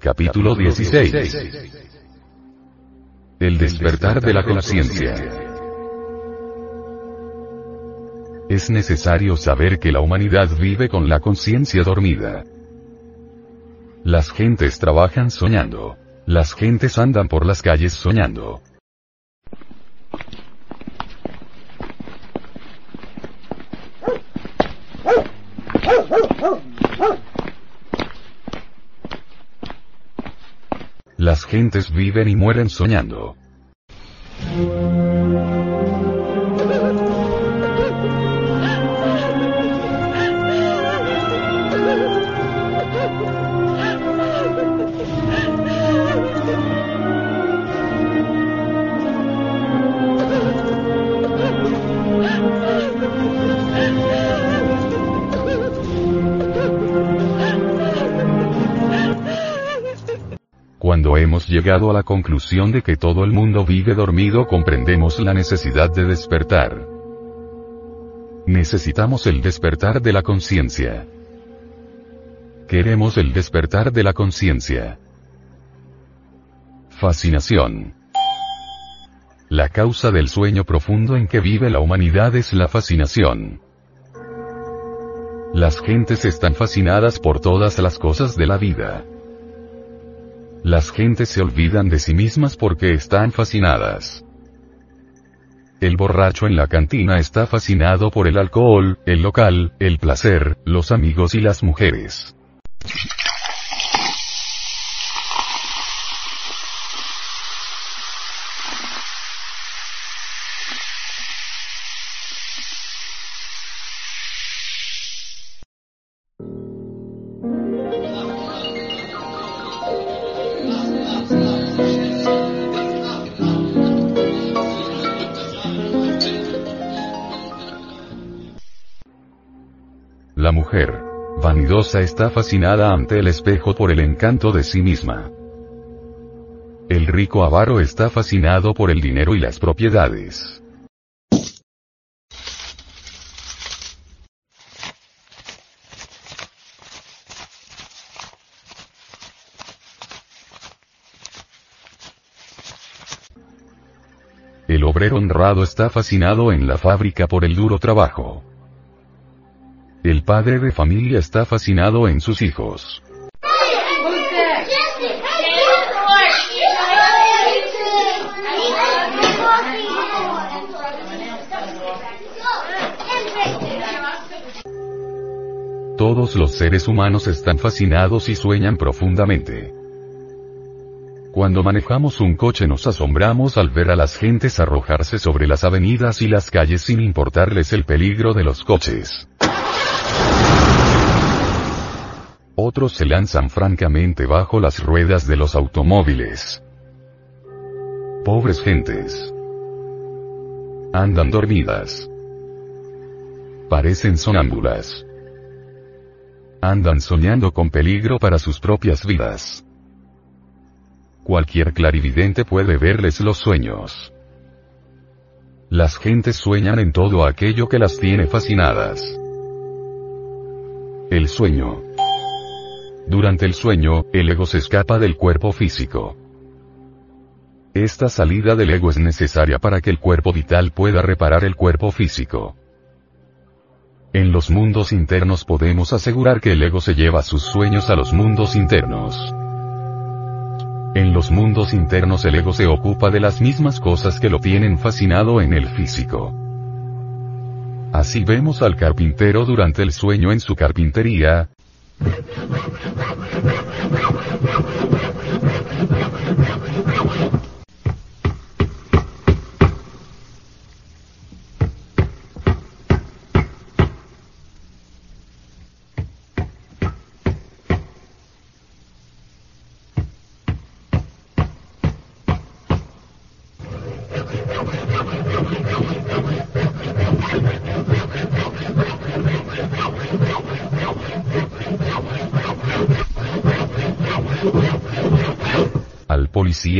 Capítulo 16. El despertar de la conciencia. Es necesario saber que la humanidad vive con la conciencia dormida. Las gentes trabajan soñando. Las gentes andan por las calles soñando. Las gentes viven y mueren soñando. Cuando hemos llegado a la conclusión de que todo el mundo vive dormido comprendemos la necesidad de despertar. Necesitamos el despertar de la conciencia. Queremos el despertar de la conciencia. Fascinación. La causa del sueño profundo en que vive la humanidad es la fascinación. Las gentes están fascinadas por todas las cosas de la vida. Las gentes se olvidan de sí mismas porque están fascinadas. El borracho en la cantina está fascinado por el alcohol, el local, el placer, los amigos y las mujeres. Vanidosa está fascinada ante el espejo por el encanto de sí misma. El rico avaro está fascinado por el dinero y las propiedades. El obrero honrado está fascinado en la fábrica por el duro trabajo. El padre de familia está fascinado en sus hijos. Todos los seres humanos están fascinados y sueñan profundamente. Cuando manejamos un coche nos asombramos al ver a las gentes arrojarse sobre las avenidas y las calles sin importarles el peligro de los coches. Otros se lanzan francamente bajo las ruedas de los automóviles. Pobres gentes. Andan dormidas. Parecen sonámbulas. Andan soñando con peligro para sus propias vidas. Cualquier clarividente puede verles los sueños. Las gentes sueñan en todo aquello que las tiene fascinadas. El sueño. Durante el sueño, el ego se escapa del cuerpo físico. Esta salida del ego es necesaria para que el cuerpo vital pueda reparar el cuerpo físico. En los mundos internos podemos asegurar que el ego se lleva sus sueños a los mundos internos. En los mundos internos el ego se ocupa de las mismas cosas que lo tienen fascinado en el físico. Así vemos al carpintero durante el sueño en su carpintería, Thank you.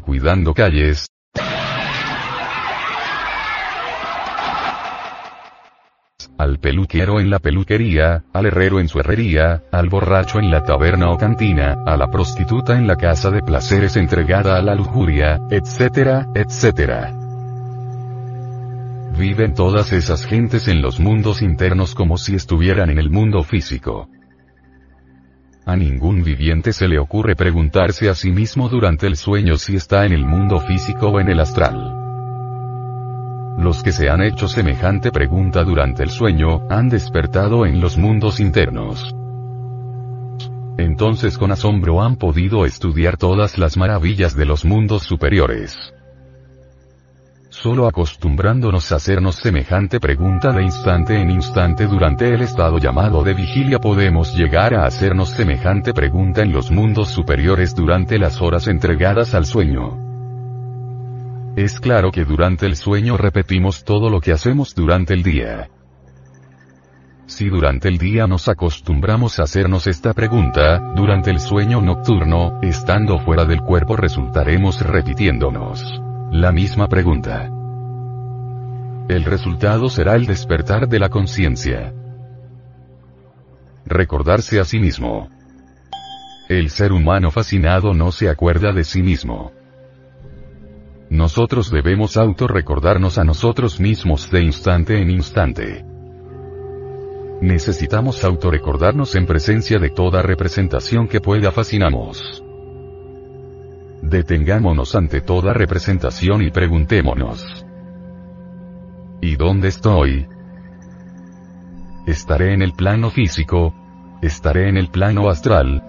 Cuidando calles, al peluquero en la peluquería, al herrero en su herrería, al borracho en la taberna o cantina, a la prostituta en la casa de placeres entregada a la lujuria, etcétera, etcétera. Viven todas esas gentes en los mundos internos como si estuvieran en el mundo físico. A ningún viviente se le ocurre preguntarse a sí mismo durante el sueño si está en el mundo físico o en el astral. Los que se han hecho semejante pregunta durante el sueño, han despertado en los mundos internos. Entonces con asombro han podido estudiar todas las maravillas de los mundos superiores. Solo acostumbrándonos a hacernos semejante pregunta de instante en instante durante el estado llamado de vigilia podemos llegar a hacernos semejante pregunta en los mundos superiores durante las horas entregadas al sueño. Es claro que durante el sueño repetimos todo lo que hacemos durante el día. Si durante el día nos acostumbramos a hacernos esta pregunta, durante el sueño nocturno, estando fuera del cuerpo resultaremos repitiéndonos la misma pregunta. El resultado será el despertar de la conciencia. Recordarse a sí mismo. El ser humano fascinado no se acuerda de sí mismo. Nosotros debemos autorrecordarnos a nosotros mismos de instante en instante. Necesitamos autorrecordarnos en presencia de toda representación que pueda fascinamos. Detengámonos ante toda representación y preguntémonos. ¿Y dónde estoy? ¿Estaré en el plano físico? ¿Estaré en el plano astral?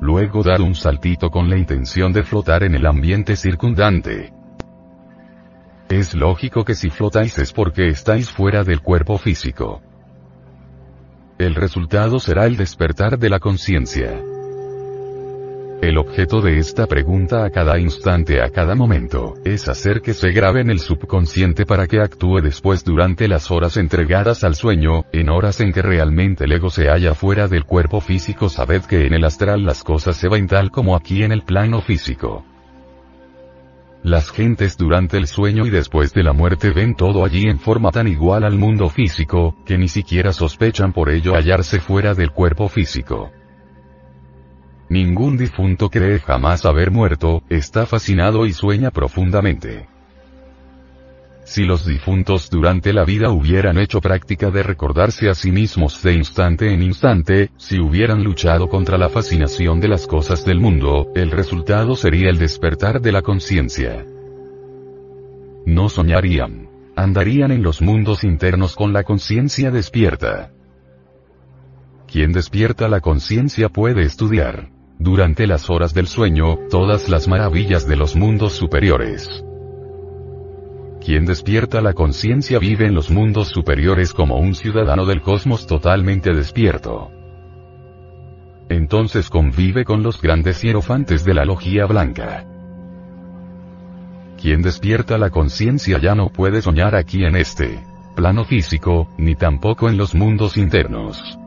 Luego dar un saltito con la intención de flotar en el ambiente circundante. Es lógico que si flotáis es porque estáis fuera del cuerpo físico. El resultado será el despertar de la conciencia. El objeto de esta pregunta a cada instante, a cada momento, es hacer que se grabe en el subconsciente para que actúe después durante las horas entregadas al sueño, en horas en que realmente el ego se halla fuera del cuerpo físico. Sabed que en el astral las cosas se ven tal como aquí en el plano físico. Las gentes durante el sueño y después de la muerte ven todo allí en forma tan igual al mundo físico, que ni siquiera sospechan por ello hallarse fuera del cuerpo físico. Ningún difunto cree jamás haber muerto, está fascinado y sueña profundamente. Si los difuntos durante la vida hubieran hecho práctica de recordarse a sí mismos de instante en instante, si hubieran luchado contra la fascinación de las cosas del mundo, el resultado sería el despertar de la conciencia. No soñarían. Andarían en los mundos internos con la conciencia despierta. Quien despierta la conciencia puede estudiar durante las horas del sueño, todas las maravillas de los mundos superiores. Quien despierta la conciencia vive en los mundos superiores como un ciudadano del cosmos totalmente despierto. Entonces convive con los grandes hierofantes de la logía blanca. Quien despierta la conciencia ya no puede soñar aquí en este plano físico, ni tampoco en los mundos internos.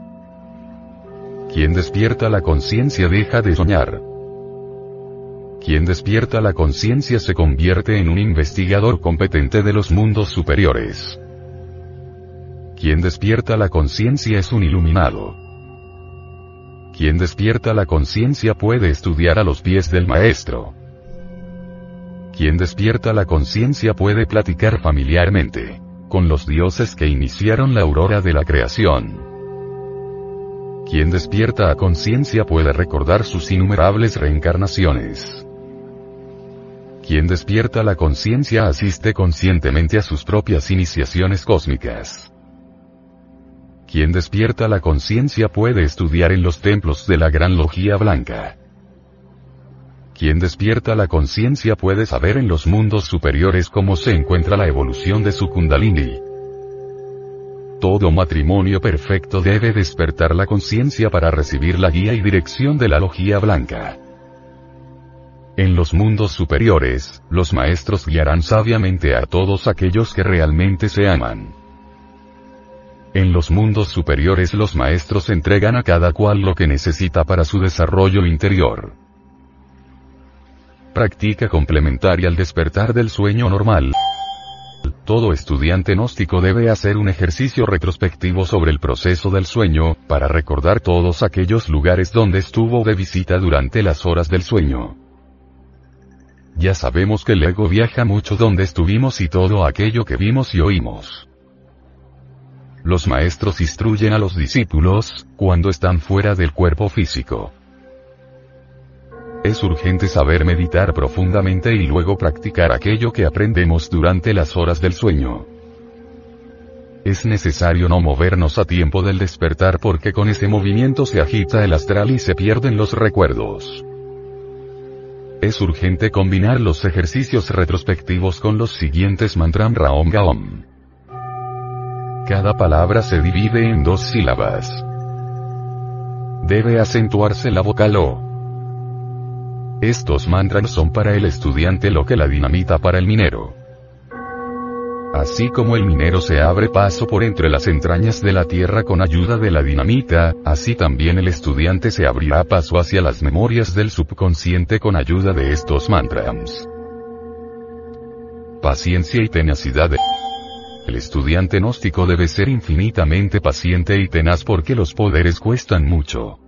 Quien despierta la conciencia deja de soñar. Quien despierta la conciencia se convierte en un investigador competente de los mundos superiores. Quien despierta la conciencia es un iluminado. Quien despierta la conciencia puede estudiar a los pies del maestro. Quien despierta la conciencia puede platicar familiarmente con los dioses que iniciaron la aurora de la creación. Quien despierta a conciencia puede recordar sus innumerables reencarnaciones. Quien despierta la conciencia asiste conscientemente a sus propias iniciaciones cósmicas. Quien despierta la conciencia puede estudiar en los templos de la Gran Logía Blanca. Quien despierta la conciencia puede saber en los mundos superiores cómo se encuentra la evolución de su kundalini. Todo matrimonio perfecto debe despertar la conciencia para recibir la guía y dirección de la Logía Blanca. En los mundos superiores, los maestros guiarán sabiamente a todos aquellos que realmente se aman. En los mundos superiores los maestros entregan a cada cual lo que necesita para su desarrollo interior. Práctica complementaria al despertar del sueño normal. Todo estudiante gnóstico debe hacer un ejercicio retrospectivo sobre el proceso del sueño, para recordar todos aquellos lugares donde estuvo de visita durante las horas del sueño. Ya sabemos que el ego viaja mucho donde estuvimos y todo aquello que vimos y oímos. Los maestros instruyen a los discípulos, cuando están fuera del cuerpo físico. Es urgente saber meditar profundamente y luego practicar aquello que aprendemos durante las horas del sueño. Es necesario no movernos a tiempo del despertar porque con ese movimiento se agita el astral y se pierden los recuerdos. Es urgente combinar los ejercicios retrospectivos con los siguientes mantram Raom Gaom. Cada palabra se divide en dos sílabas. Debe acentuarse la vocal O. Estos mantras son para el estudiante lo que la dinamita para el minero. Así como el minero se abre paso por entre las entrañas de la tierra con ayuda de la dinamita, así también el estudiante se abrirá paso hacia las memorias del subconsciente con ayuda de estos mantras. Paciencia y tenacidad. El estudiante gnóstico debe ser infinitamente paciente y tenaz porque los poderes cuestan mucho.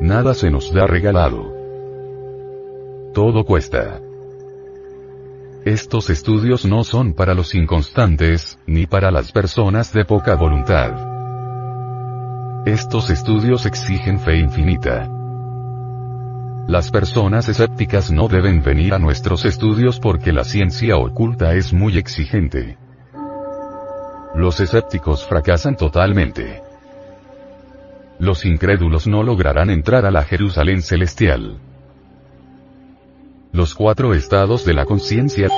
Nada se nos da regalado. Todo cuesta. Estos estudios no son para los inconstantes, ni para las personas de poca voluntad. Estos estudios exigen fe infinita. Las personas escépticas no deben venir a nuestros estudios porque la ciencia oculta es muy exigente. Los escépticos fracasan totalmente. Los incrédulos no lograrán entrar a la Jerusalén celestial. Los cuatro estados de la conciencia.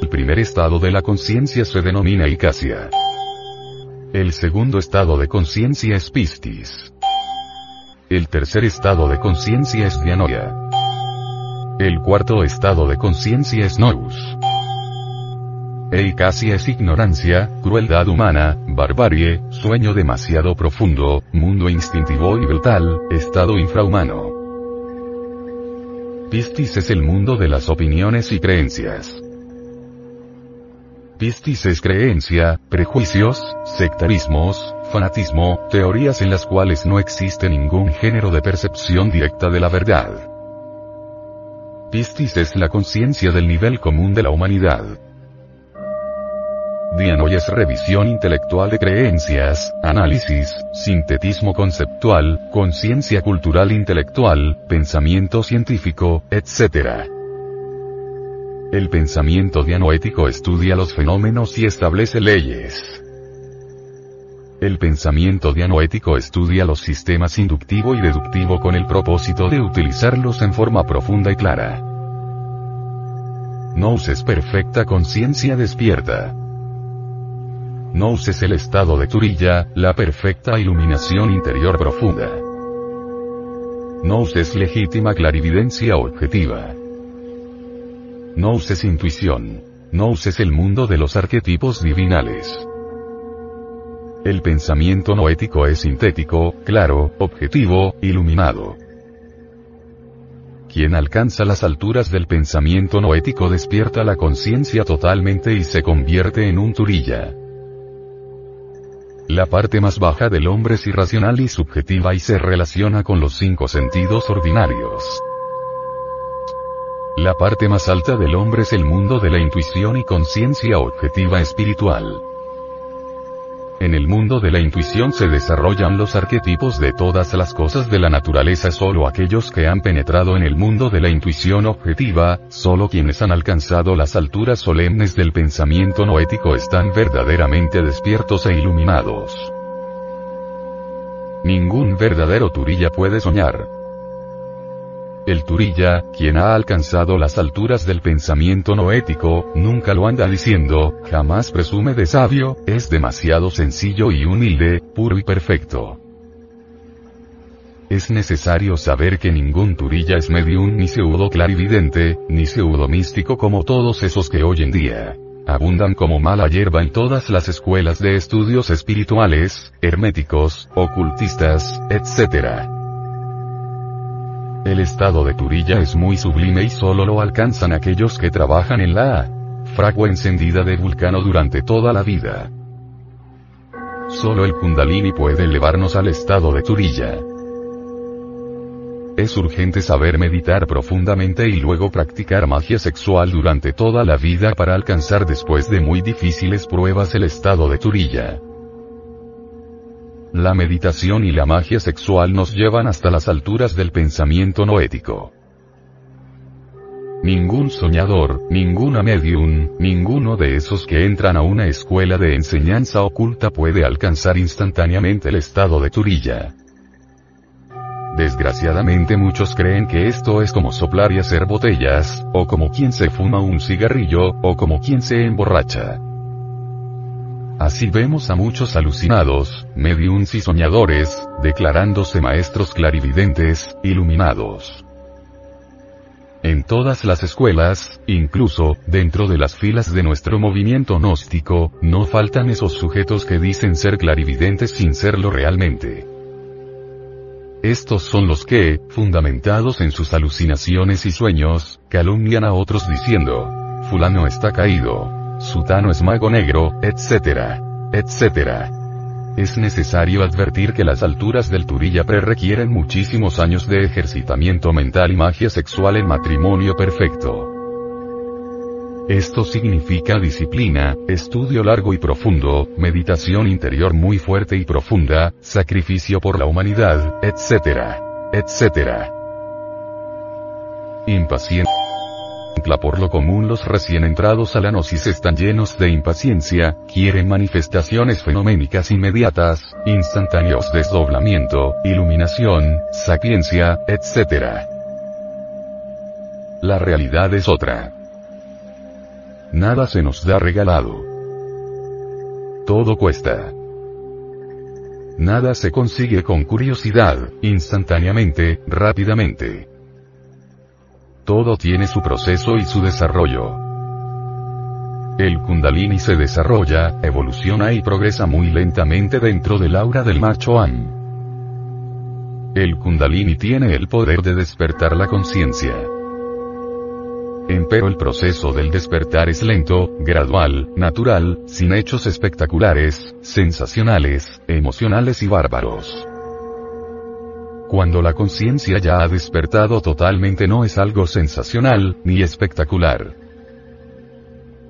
El primer estado de la conciencia se denomina Icasia. El segundo estado de conciencia es Pistis. El tercer estado de conciencia es Dianoia. El cuarto estado de conciencia es Nous. Icasia es ignorancia, crueldad humana, barbarie, sueño demasiado profundo, mundo instintivo y brutal, estado infrahumano. Pistis es el mundo de las opiniones y creencias. Pistis es creencia, prejuicios, sectarismos, fanatismo, teorías en las cuales no existe ningún género de percepción directa de la verdad. Pistis es la conciencia del nivel común de la humanidad. Dianoy es revisión intelectual de creencias, análisis, sintetismo conceptual, conciencia cultural intelectual, pensamiento científico, etc. El pensamiento dianoético estudia los fenómenos y establece leyes. El pensamiento dianoético estudia los sistemas inductivo y deductivo con el propósito de utilizarlos en forma profunda y clara. Nous es perfecta conciencia despierta. No uses el estado de Turilla, la perfecta iluminación interior profunda. No uses legítima clarividencia objetiva. No uses intuición. No uses el mundo de los arquetipos divinales. El pensamiento noético es sintético, claro, objetivo, iluminado. Quien alcanza las alturas del pensamiento noético despierta la conciencia totalmente y se convierte en un turilla. La parte más baja del hombre es irracional y subjetiva y se relaciona con los cinco sentidos ordinarios. La parte más alta del hombre es el mundo de la intuición y conciencia objetiva espiritual. En el mundo de la intuición se desarrollan los arquetipos de todas las cosas de la naturaleza. Solo aquellos que han penetrado en el mundo de la intuición objetiva, solo quienes han alcanzado las alturas solemnes del pensamiento noético están verdaderamente despiertos e iluminados. Ningún verdadero turilla puede soñar. El Turilla, quien ha alcanzado las alturas del pensamiento noético, nunca lo anda diciendo, jamás presume de sabio, es demasiado sencillo y humilde, puro y perfecto. Es necesario saber que ningún Turilla es medium ni pseudo clarividente, ni pseudo místico como todos esos que hoy en día abundan como mala hierba en todas las escuelas de estudios espirituales, herméticos, ocultistas, etc. El estado de Turilla es muy sublime y solo lo alcanzan aquellos que trabajan en la fragua encendida de Vulcano durante toda la vida. Solo el Kundalini puede elevarnos al estado de Turilla. Es urgente saber meditar profundamente y luego practicar magia sexual durante toda la vida para alcanzar después de muy difíciles pruebas el estado de Turilla. La meditación y la magia sexual nos llevan hasta las alturas del pensamiento noético. Ningún soñador, ninguna medium, ninguno de esos que entran a una escuela de enseñanza oculta puede alcanzar instantáneamente el estado de turilla. Desgraciadamente muchos creen que esto es como soplar y hacer botellas, o como quien se fuma un cigarrillo, o como quien se emborracha. Así vemos a muchos alucinados, mediums y soñadores, declarándose maestros clarividentes, iluminados. En todas las escuelas, incluso, dentro de las filas de nuestro movimiento gnóstico, no faltan esos sujetos que dicen ser clarividentes sin serlo realmente. Estos son los que, fundamentados en sus alucinaciones y sueños, calumnian a otros diciendo, fulano está caído, Sutano es mago negro, etc. etc. Es necesario advertir que las alturas del Turilla pre requieren muchísimos años de ejercitamiento mental y magia sexual en matrimonio perfecto. Esto significa disciplina, estudio largo y profundo, meditación interior muy fuerte y profunda, sacrificio por la humanidad, etc. etc. Por lo común los recién entrados a la gnosis están llenos de impaciencia, quieren manifestaciones fenoménicas inmediatas, instantáneos desdoblamiento, iluminación, sapiencia, etc. La realidad es otra. Nada se nos da regalado. Todo cuesta. Nada se consigue con curiosidad, instantáneamente, rápidamente. Todo tiene su proceso y su desarrollo. El kundalini se desarrolla, evoluciona y progresa muy lentamente dentro del aura del macho Am. El kundalini tiene el poder de despertar la conciencia. Empero el proceso del despertar es lento, gradual, natural, sin hechos espectaculares, sensacionales, emocionales y bárbaros. Cuando la conciencia ya ha despertado totalmente no es algo sensacional, ni espectacular.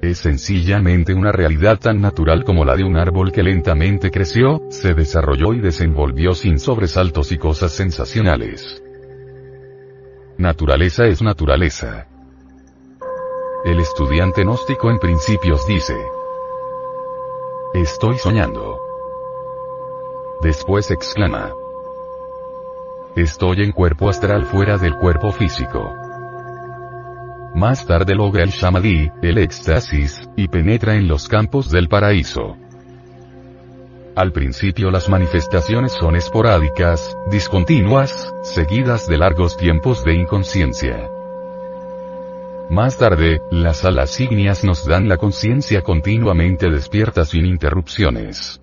Es sencillamente una realidad tan natural como la de un árbol que lentamente creció, se desarrolló y desenvolvió sin sobresaltos y cosas sensacionales. Naturaleza es naturaleza. El estudiante gnóstico en principios dice, Estoy soñando. Después exclama, Estoy en cuerpo astral fuera del cuerpo físico. Más tarde logra el shamadí, el éxtasis, y penetra en los campos del paraíso. Al principio las manifestaciones son esporádicas, discontinuas, seguidas de largos tiempos de inconsciencia. Más tarde, las alas ígneas nos dan la conciencia continuamente despierta sin interrupciones.